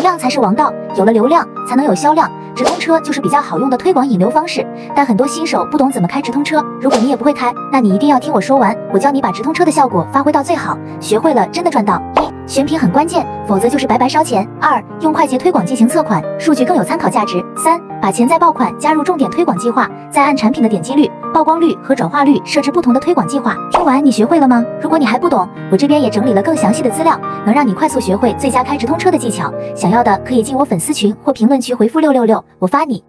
量才是王道，有了流量才能有销量。直通车就是比较好用的推广引流方式，但很多新手不懂怎么开直通车。如果你也不会开，那你一定要听我说完，我教你把直通车的效果发挥到最好，学会了真的赚到。选品很关键，否则就是白白烧钱。二用快捷推广进行测款，数据更有参考价值。三把潜在爆款加入重点推广计划，再按产品的点击率、曝光率和转化率设置不同的推广计划。听完你学会了吗？如果你还不懂，我这边也整理了更详细的资料，能让你快速学会最佳开直通车的技巧。想要的可以进我粉丝群或评论区回复六六六，我发你。